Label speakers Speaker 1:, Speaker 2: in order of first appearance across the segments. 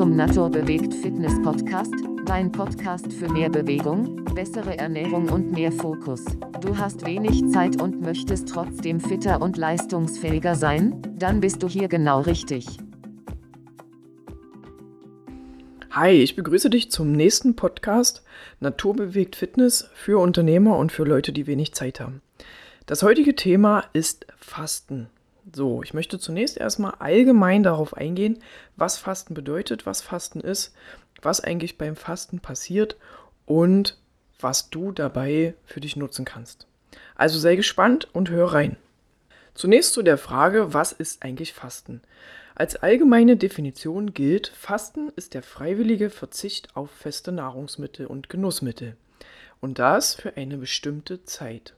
Speaker 1: Zum Naturbewegt Fitness Podcast, dein Podcast für mehr Bewegung, bessere Ernährung und mehr Fokus. Du hast wenig Zeit und möchtest trotzdem fitter und leistungsfähiger sein? Dann bist du hier genau richtig.
Speaker 2: Hi, ich begrüße dich zum nächsten Podcast Naturbewegt Fitness für Unternehmer und für Leute, die wenig Zeit haben. Das heutige Thema ist Fasten. So, ich möchte zunächst erstmal allgemein darauf eingehen, was Fasten bedeutet, was Fasten ist, was eigentlich beim Fasten passiert und was du dabei für dich nutzen kannst. Also sei gespannt und hör rein. Zunächst zu der Frage, was ist eigentlich Fasten? Als allgemeine Definition gilt, Fasten ist der freiwillige Verzicht auf feste Nahrungsmittel und Genussmittel. Und das für eine bestimmte Zeit.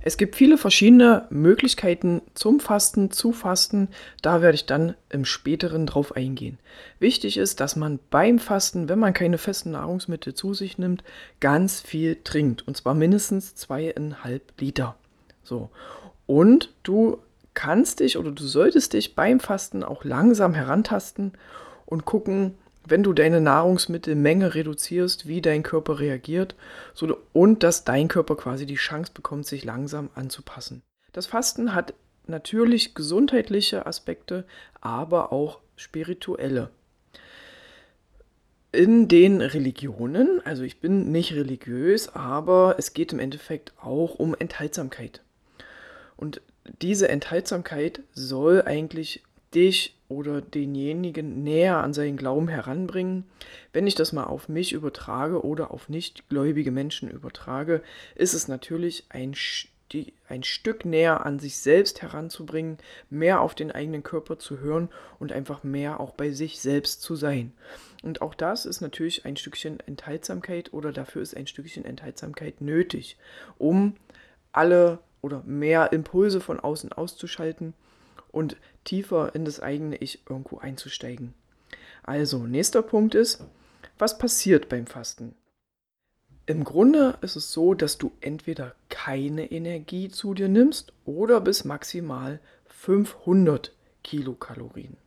Speaker 2: Es gibt viele verschiedene Möglichkeiten zum Fasten, zu Fasten. Da werde ich dann im späteren drauf eingehen. Wichtig ist, dass man beim Fasten, wenn man keine festen Nahrungsmittel zu sich nimmt, ganz viel trinkt. Und zwar mindestens zweieinhalb Liter. So. Und du kannst dich oder du solltest dich beim Fasten auch langsam herantasten und gucken, wenn du deine Nahrungsmittelmenge reduzierst, wie dein Körper reagiert so, und dass dein Körper quasi die Chance bekommt, sich langsam anzupassen. Das Fasten hat natürlich gesundheitliche Aspekte, aber auch spirituelle. In den Religionen, also ich bin nicht religiös, aber es geht im Endeffekt auch um Enthaltsamkeit. Und diese Enthaltsamkeit soll eigentlich dich oder denjenigen näher an seinen Glauben heranbringen. Wenn ich das mal auf mich übertrage oder auf nichtgläubige Menschen übertrage, ist es natürlich ein, ein Stück näher an sich selbst heranzubringen, mehr auf den eigenen Körper zu hören und einfach mehr auch bei sich selbst zu sein. Und auch das ist natürlich ein Stückchen Enthaltsamkeit oder dafür ist ein Stückchen Enthaltsamkeit nötig, um alle oder mehr Impulse von außen auszuschalten und tiefer in das eigene Ich irgendwo einzusteigen. Also, nächster Punkt ist, was passiert beim Fasten? Im Grunde ist es so, dass du entweder keine Energie zu dir nimmst oder bis maximal 500 Kilokalorien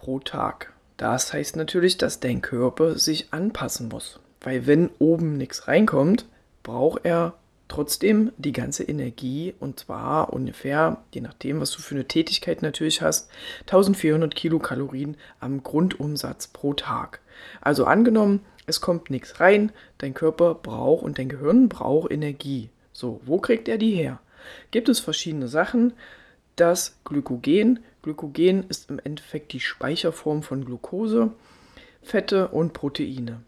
Speaker 2: pro Tag. Das heißt natürlich, dass dein Körper sich anpassen muss, weil wenn oben nichts reinkommt, braucht er trotzdem die ganze Energie und zwar ungefähr, je nachdem, was du für eine Tätigkeit natürlich hast, 1400 Kilokalorien am Grundumsatz pro Tag. Also angenommen, es kommt nichts rein, dein Körper braucht und dein Gehirn braucht Energie. So, wo kriegt er die her? Gibt es verschiedene Sachen. Das Glykogen. Glykogen ist im Endeffekt die Speicherform von Glucose, Fette und Proteine.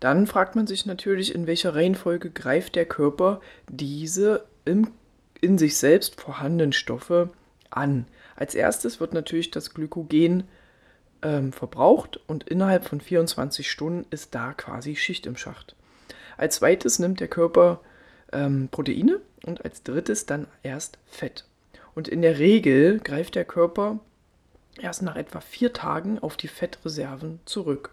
Speaker 2: Dann fragt man sich natürlich, in welcher Reihenfolge greift der Körper diese im, in sich selbst vorhandenen Stoffe an. Als erstes wird natürlich das Glykogen ähm, verbraucht und innerhalb von 24 Stunden ist da quasi Schicht im Schacht. Als zweites nimmt der Körper ähm, Proteine und als drittes dann erst Fett. Und in der Regel greift der Körper erst nach etwa vier Tagen auf die Fettreserven zurück.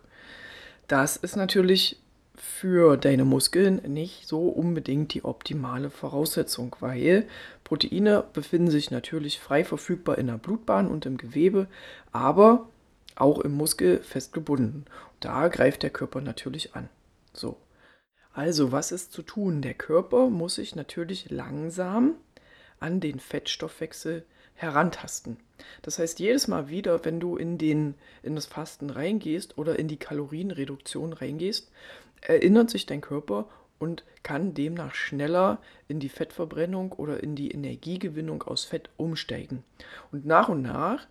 Speaker 2: Das ist natürlich für deine Muskeln nicht so unbedingt die optimale Voraussetzung, weil Proteine befinden sich natürlich frei verfügbar in der Blutbahn und im Gewebe, aber auch im Muskel festgebunden. Da greift der Körper natürlich an. So. Also, was ist zu tun? Der Körper muss sich natürlich langsam an den Fettstoffwechsel herantasten. Das heißt, jedes Mal wieder, wenn du in, den, in das Fasten reingehst oder in die Kalorienreduktion reingehst, erinnert sich dein Körper und kann demnach schneller in die Fettverbrennung oder in die Energiegewinnung aus Fett umsteigen. Und nach und nach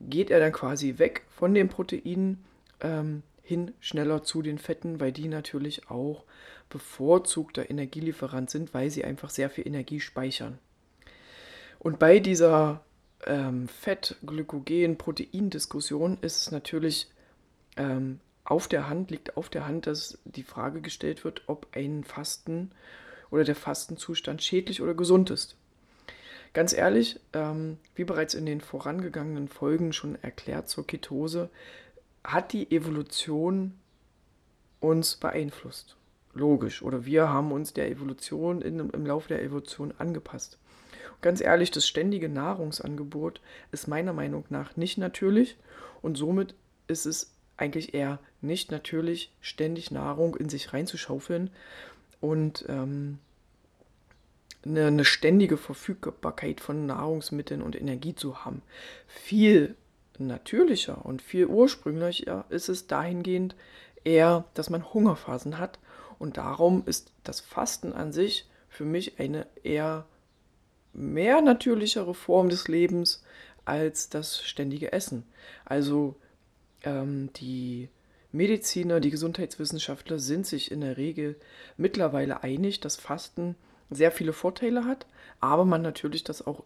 Speaker 2: geht er dann quasi weg von den Proteinen ähm, hin schneller zu den Fetten, weil die natürlich auch bevorzugter Energielieferant sind, weil sie einfach sehr viel Energie speichern. Und bei dieser ähm, Fett-Glykogen-Protein-Diskussion ist natürlich ähm, auf der Hand, liegt auf der Hand, dass die Frage gestellt wird, ob ein Fasten oder der Fastenzustand schädlich oder gesund ist. Ganz ehrlich, ähm, wie bereits in den vorangegangenen Folgen schon erklärt zur Ketose, hat die Evolution uns beeinflusst. Logisch. Oder wir haben uns der Evolution in, im Laufe der Evolution angepasst. Ganz ehrlich, das ständige Nahrungsangebot ist meiner Meinung nach nicht natürlich und somit ist es eigentlich eher nicht natürlich, ständig Nahrung in sich reinzuschaufeln und ähm, eine, eine ständige Verfügbarkeit von Nahrungsmitteln und Energie zu haben. Viel natürlicher und viel ursprünglicher ist es dahingehend eher, dass man Hungerphasen hat und darum ist das Fasten an sich für mich eine eher mehr natürlichere Form des Lebens als das ständige Essen. Also ähm, die Mediziner, die Gesundheitswissenschaftler sind sich in der Regel mittlerweile einig, dass Fasten sehr viele Vorteile hat, aber man natürlich das auch,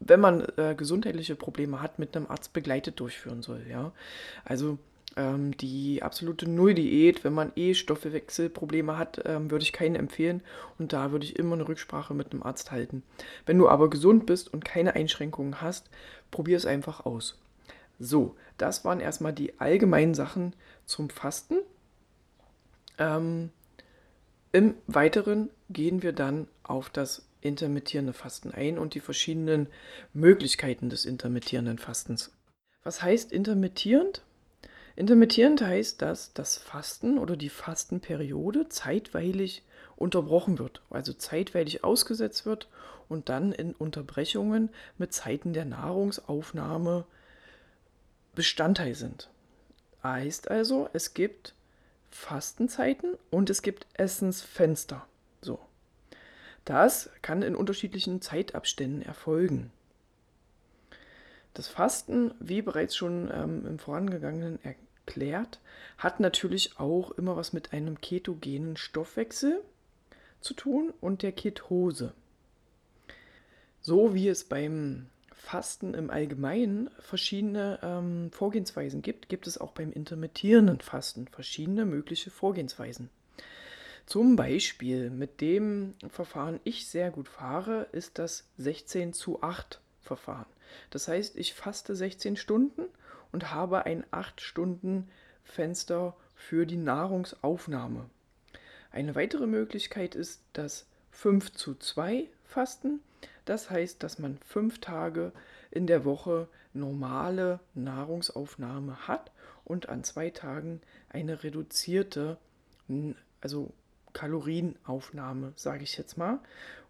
Speaker 2: wenn man äh, gesundheitliche Probleme hat, mit einem Arzt begleitet durchführen soll. Ja? Also ähm, die absolute Null-Diät, wenn man eh Stoffwechselprobleme hat, ähm, würde ich keinen empfehlen und da würde ich immer eine Rücksprache mit einem Arzt halten. Wenn du aber gesund bist und keine Einschränkungen hast, probier es einfach aus. So, das waren erstmal die allgemeinen Sachen zum Fasten. Ähm, Im Weiteren gehen wir dann auf das intermittierende Fasten ein und die verschiedenen Möglichkeiten des intermittierenden Fastens. Was heißt intermittierend? Intermittierend heißt, dass das Fasten oder die Fastenperiode zeitweilig unterbrochen wird, also zeitweilig ausgesetzt wird und dann in Unterbrechungen mit Zeiten der Nahrungsaufnahme Bestandteil sind. Heißt also, es gibt Fastenzeiten und es gibt Essensfenster. So. Das kann in unterschiedlichen Zeitabständen erfolgen. Das Fasten, wie bereits schon ähm, im vorangegangenen erklärt, hat natürlich auch immer was mit einem ketogenen Stoffwechsel zu tun und der Ketose. So wie es beim Fasten im Allgemeinen verschiedene ähm, Vorgehensweisen gibt, gibt es auch beim intermittierenden Fasten verschiedene mögliche Vorgehensweisen. Zum Beispiel mit dem Verfahren ich sehr gut fahre, ist das 16 zu 8 Verfahren. Das heißt, ich faste 16 Stunden und habe ein 8 Stunden Fenster für die Nahrungsaufnahme. Eine weitere Möglichkeit ist das 5 zu 2 Fasten. Das heißt, dass man fünf Tage in der Woche normale Nahrungsaufnahme hat und an zwei Tagen eine reduzierte, also Kalorienaufnahme, sage ich jetzt mal,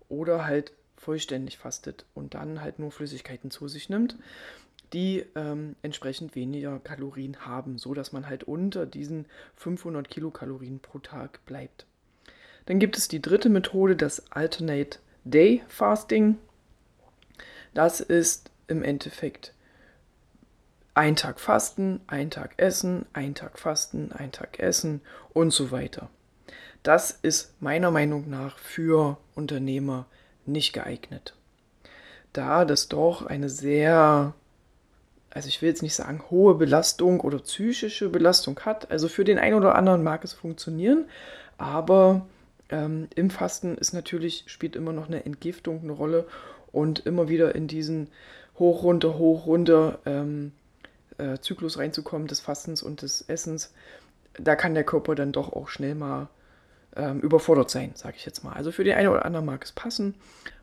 Speaker 2: oder halt vollständig fastet und dann halt nur Flüssigkeiten zu sich nimmt, die ähm, entsprechend weniger Kalorien haben, so dass man halt unter diesen 500 Kilokalorien pro Tag bleibt. Dann gibt es die dritte Methode, das Alternate Day Fasting. Das ist im Endeffekt ein Tag Fasten, ein Tag Essen, ein Tag Fasten, ein Tag Essen und so weiter. Das ist meiner Meinung nach für Unternehmer nicht geeignet. Da das doch eine sehr, also ich will jetzt nicht sagen hohe Belastung oder psychische Belastung hat. Also für den einen oder anderen mag es funktionieren, aber ähm, im Fasten ist natürlich, spielt immer noch eine Entgiftung eine Rolle und immer wieder in diesen hoch, runter, hoch, runter ähm, äh, Zyklus reinzukommen des Fastens und des Essens, da kann der Körper dann doch auch schnell mal ähm, überfordert sein, sage ich jetzt mal. Also für die eine oder andere mag es passen.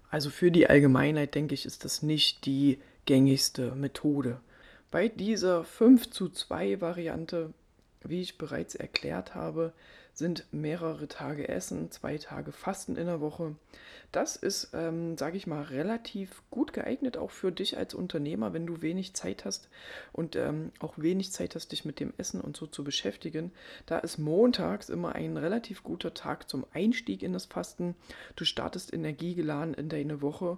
Speaker 2: Also für die Allgemeinheit, denke ich, ist das nicht die gängigste Methode. Bei dieser 5 zu 2 Variante, wie ich bereits erklärt habe, sind mehrere Tage Essen, zwei Tage Fasten in der Woche. Das ist, ähm, sage ich mal, relativ gut geeignet auch für dich als Unternehmer, wenn du wenig Zeit hast und ähm, auch wenig Zeit hast, dich mit dem Essen und so zu beschäftigen. Da ist montags immer ein relativ guter Tag zum Einstieg in das Fasten. Du startest energiegeladen in deine Woche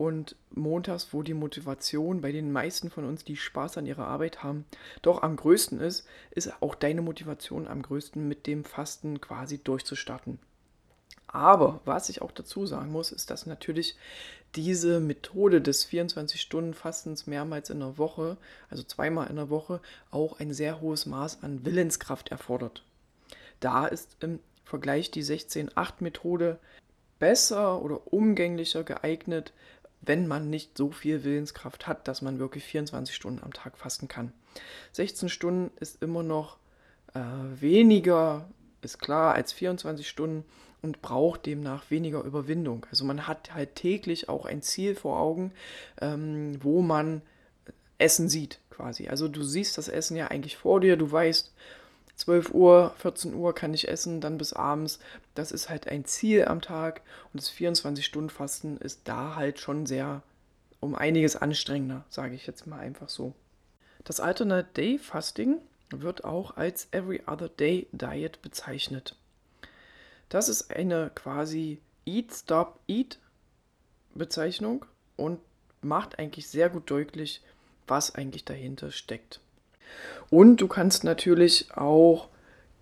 Speaker 2: und montags, wo die Motivation bei den meisten von uns, die Spaß an ihrer Arbeit haben, doch am größten ist, ist auch deine Motivation am größten mit dem Fasten quasi durchzustarten. Aber was ich auch dazu sagen muss, ist, dass natürlich diese Methode des 24-Stunden-Fastens mehrmals in der Woche, also zweimal in der Woche, auch ein sehr hohes Maß an Willenskraft erfordert. Da ist im Vergleich die 16-8-Methode besser oder umgänglicher geeignet, wenn man nicht so viel Willenskraft hat, dass man wirklich 24 Stunden am Tag fasten kann. 16 Stunden ist immer noch äh, weniger, ist klar, als 24 Stunden und braucht demnach weniger Überwindung. Also man hat halt täglich auch ein Ziel vor Augen, ähm, wo man Essen sieht quasi. Also du siehst das Essen ja eigentlich vor dir, du weißt, 12 Uhr, 14 Uhr kann ich essen, dann bis abends. Das ist halt ein Ziel am Tag und das 24-Stunden-Fasten ist da halt schon sehr um einiges anstrengender, sage ich jetzt mal einfach so. Das Alternate Day Fasting wird auch als Every Other Day Diet bezeichnet. Das ist eine quasi Eat, Stop, Eat Bezeichnung und macht eigentlich sehr gut deutlich, was eigentlich dahinter steckt. Und du kannst natürlich auch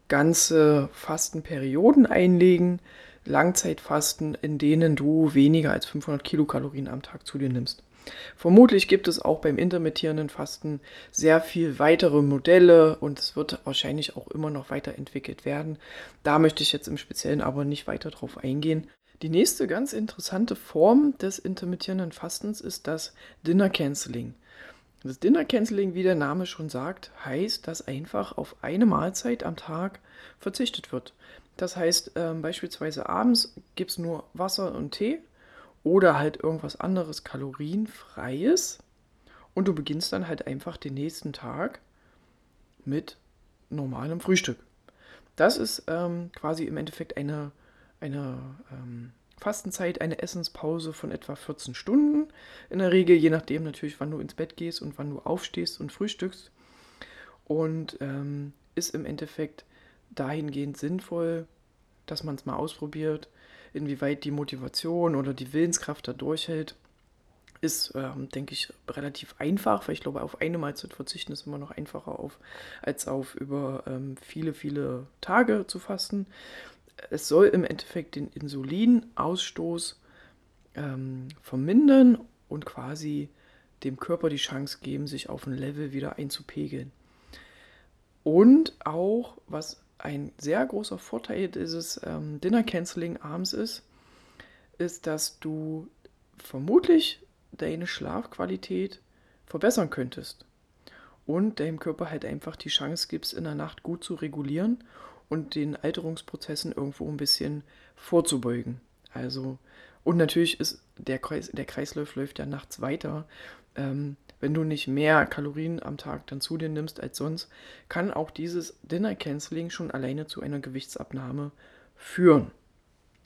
Speaker 2: ganze Fastenperioden einlegen, Langzeitfasten, in denen du weniger als 500 Kilokalorien am Tag zu dir nimmst. Vermutlich gibt es auch beim intermittierenden Fasten sehr viel weitere Modelle und es wird wahrscheinlich auch immer noch weiterentwickelt werden. Da möchte ich jetzt im Speziellen aber nicht weiter drauf eingehen. Die nächste ganz interessante Form des intermittierenden Fastens ist das Dinner Canceling. Das Dinner Canceling, wie der Name schon sagt, heißt, dass einfach auf eine Mahlzeit am Tag verzichtet wird. Das heißt, äh, beispielsweise abends gibt es nur Wasser und Tee oder halt irgendwas anderes kalorienfreies und du beginnst dann halt einfach den nächsten Tag mit normalem Frühstück. Das ist ähm, quasi im Endeffekt eine, eine ähm, Fastenzeit, eine Essenspause von etwa 14 Stunden. In der Regel, je nachdem natürlich, wann du ins Bett gehst und wann du aufstehst und frühstückst. Und ähm, ist im Endeffekt dahingehend sinnvoll, dass man es mal ausprobiert, inwieweit die Motivation oder die Willenskraft da durchhält. Ist, ähm, denke ich, relativ einfach, weil ich glaube, auf eine Mahlzeit verzichten ist immer noch einfacher auf, als auf über ähm, viele, viele Tage zu fasten es soll im Endeffekt den Insulinausstoß ähm, vermindern und quasi dem Körper die Chance geben, sich auf ein Level wieder einzupegeln. Und auch, was ein sehr großer Vorteil dieses ähm, Dinner Canceling abends ist, ist, dass du vermutlich deine Schlafqualität verbessern könntest und deinem Körper halt einfach die Chance gibst, in der Nacht gut zu regulieren und den Alterungsprozessen irgendwo ein bisschen vorzubeugen. Also, und natürlich ist der, Kreis, der Kreislauf läuft ja nachts weiter. Ähm, wenn du nicht mehr Kalorien am Tag dann zu dir nimmst als sonst, kann auch dieses Dinner Canceling schon alleine zu einer Gewichtsabnahme führen.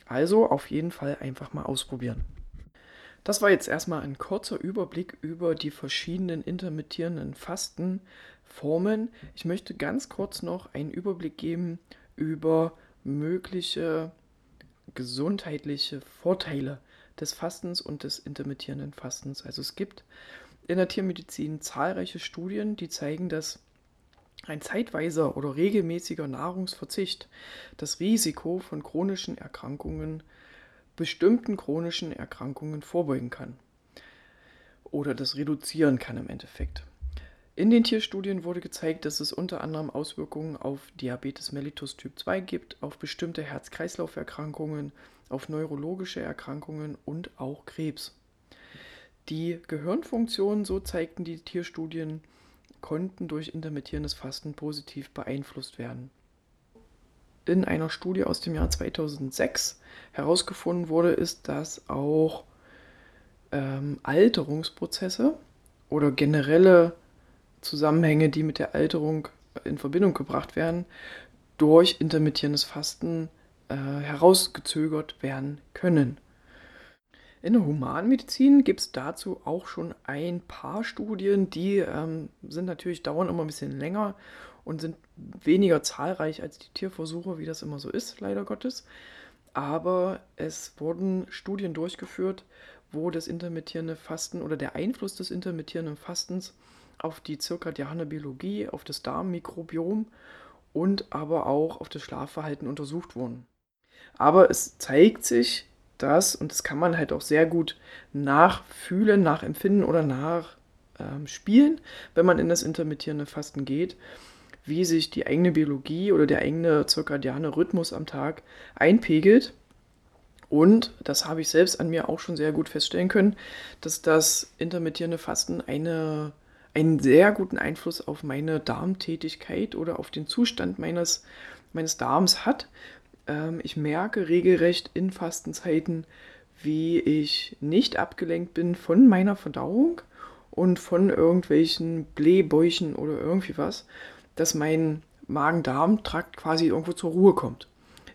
Speaker 2: Also auf jeden Fall einfach mal ausprobieren. Das war jetzt erstmal ein kurzer Überblick über die verschiedenen intermittierenden Fastenformen. Ich möchte ganz kurz noch einen Überblick geben über mögliche gesundheitliche Vorteile des Fastens und des intermittierenden Fastens. Also es gibt in der Tiermedizin zahlreiche Studien, die zeigen, dass ein zeitweiser oder regelmäßiger Nahrungsverzicht das Risiko von chronischen Erkrankungen bestimmten chronischen Erkrankungen vorbeugen kann. Oder das reduzieren kann im Endeffekt. In den Tierstudien wurde gezeigt, dass es unter anderem Auswirkungen auf Diabetes mellitus Typ 2 gibt, auf bestimmte Herz-Kreislauf-Erkrankungen, auf neurologische Erkrankungen und auch Krebs. Die Gehirnfunktionen, so zeigten die Tierstudien, konnten durch intermittierendes Fasten positiv beeinflusst werden in einer Studie aus dem Jahr 2006 herausgefunden wurde, ist, dass auch ähm, Alterungsprozesse oder generelle Zusammenhänge, die mit der Alterung in Verbindung gebracht werden, durch intermittierendes Fasten äh, herausgezögert werden können. In der Humanmedizin gibt es dazu auch schon ein paar Studien, die ähm, sind natürlich dauern immer ein bisschen länger und sind weniger zahlreich als die Tierversuche, wie das immer so ist, leider Gottes. Aber es wurden Studien durchgeführt, wo das intermittierende Fasten oder der Einfluss des intermittierenden Fastens auf die zirkadiane Biologie, auf das Darmmikrobiom und aber auch auf das Schlafverhalten untersucht wurden. Aber es zeigt sich, dass, und das kann man halt auch sehr gut nachfühlen, nachempfinden oder nachspielen, ähm, wenn man in das intermittierende Fasten geht, wie sich die eigene Biologie oder der eigene zirkadiane Rhythmus am Tag einpegelt. Und das habe ich selbst an mir auch schon sehr gut feststellen können, dass das intermittierende Fasten eine, einen sehr guten Einfluss auf meine Darmtätigkeit oder auf den Zustand meines, meines Darms hat. Ähm, ich merke regelrecht in Fastenzeiten, wie ich nicht abgelenkt bin von meiner Verdauung und von irgendwelchen Blähbäuchen oder irgendwie was, dass mein Magen-Darm-Trakt quasi irgendwo zur Ruhe kommt.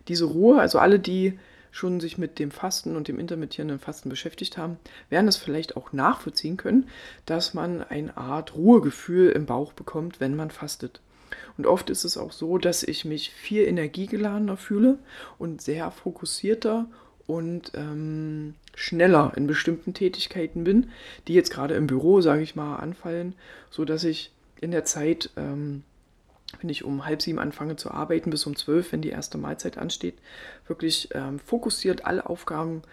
Speaker 2: Diese Ruhe, also alle, die schon sich mit dem Fasten und dem intermittierenden Fasten beschäftigt haben, werden es vielleicht auch nachvollziehen können, dass man eine Art Ruhegefühl im Bauch bekommt, wenn man fastet. Und oft ist es auch so, dass ich mich viel energiegeladener fühle und sehr fokussierter und ähm, schneller in bestimmten Tätigkeiten bin, die jetzt gerade im Büro, sage ich mal, anfallen, so dass ich in der Zeit ähm, wenn ich um halb sieben anfange zu arbeiten, bis um zwölf, wenn die erste Mahlzeit ansteht, wirklich ähm, fokussiert alle Aufgaben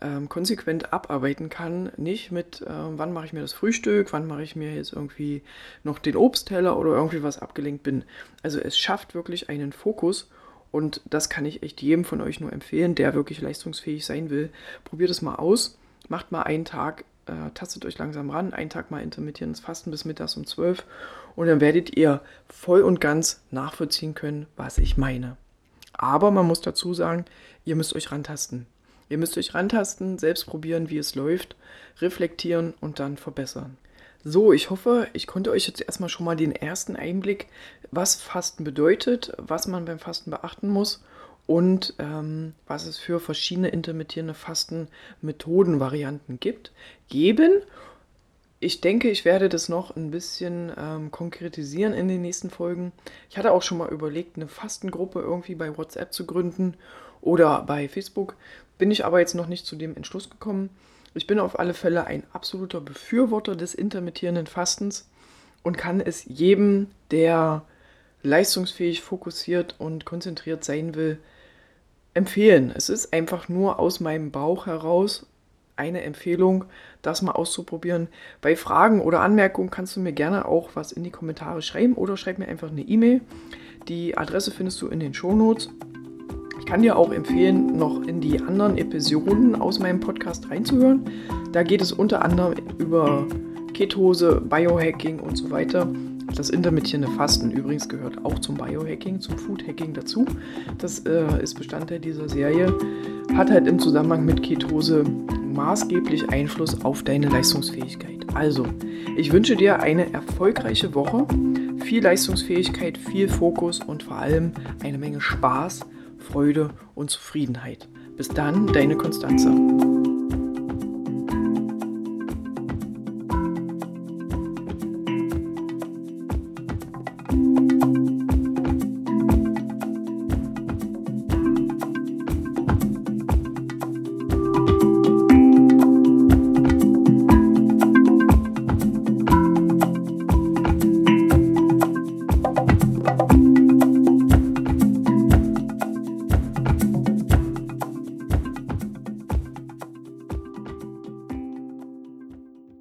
Speaker 2: ähm, konsequent abarbeiten kann. Nicht mit, äh, wann mache ich mir das Frühstück, wann mache ich mir jetzt irgendwie noch den Obstteller oder irgendwie was abgelenkt bin. Also es schafft wirklich einen Fokus und das kann ich echt jedem von euch nur empfehlen, der wirklich leistungsfähig sein will. Probiert es mal aus, macht mal einen Tag äh, tastet euch langsam ran, einen Tag mal intermittierendes Fasten bis mittags um 12 und dann werdet ihr voll und ganz nachvollziehen können, was ich meine. Aber man muss dazu sagen, ihr müsst euch rantasten. Ihr müsst euch rantasten, selbst probieren, wie es läuft, reflektieren und dann verbessern. So, ich hoffe, ich konnte euch jetzt erstmal schon mal den ersten Einblick, was Fasten bedeutet, was man beim Fasten beachten muss und ähm, was es für verschiedene intermittierende Fastenmethodenvarianten gibt, geben. Ich denke, ich werde das noch ein bisschen ähm, konkretisieren in den nächsten Folgen. Ich hatte auch schon mal überlegt, eine Fastengruppe irgendwie bei WhatsApp zu gründen oder bei Facebook. Bin ich aber jetzt noch nicht zu dem Entschluss gekommen. Ich bin auf alle Fälle ein absoluter Befürworter des intermittierenden Fastens und kann es jedem, der leistungsfähig, fokussiert und konzentriert sein will, empfehlen. Es ist einfach nur aus meinem Bauch heraus eine Empfehlung, das mal auszuprobieren. Bei Fragen oder Anmerkungen kannst du mir gerne auch was in die Kommentare schreiben oder schreib mir einfach eine E-Mail. Die Adresse findest du in den Shownotes. Ich kann dir auch empfehlen, noch in die anderen Episoden aus meinem Podcast reinzuhören. Da geht es unter anderem über Ketose, Biohacking und so weiter. Das intermittierende Fasten übrigens gehört auch zum Biohacking, zum Foodhacking dazu. Das äh, ist Bestandteil dieser Serie. Hat halt im Zusammenhang mit Ketose maßgeblich Einfluss auf deine Leistungsfähigkeit. Also, ich wünsche dir eine erfolgreiche Woche, viel Leistungsfähigkeit, viel Fokus und vor allem eine Menge Spaß, Freude und Zufriedenheit. Bis dann, deine Konstanze.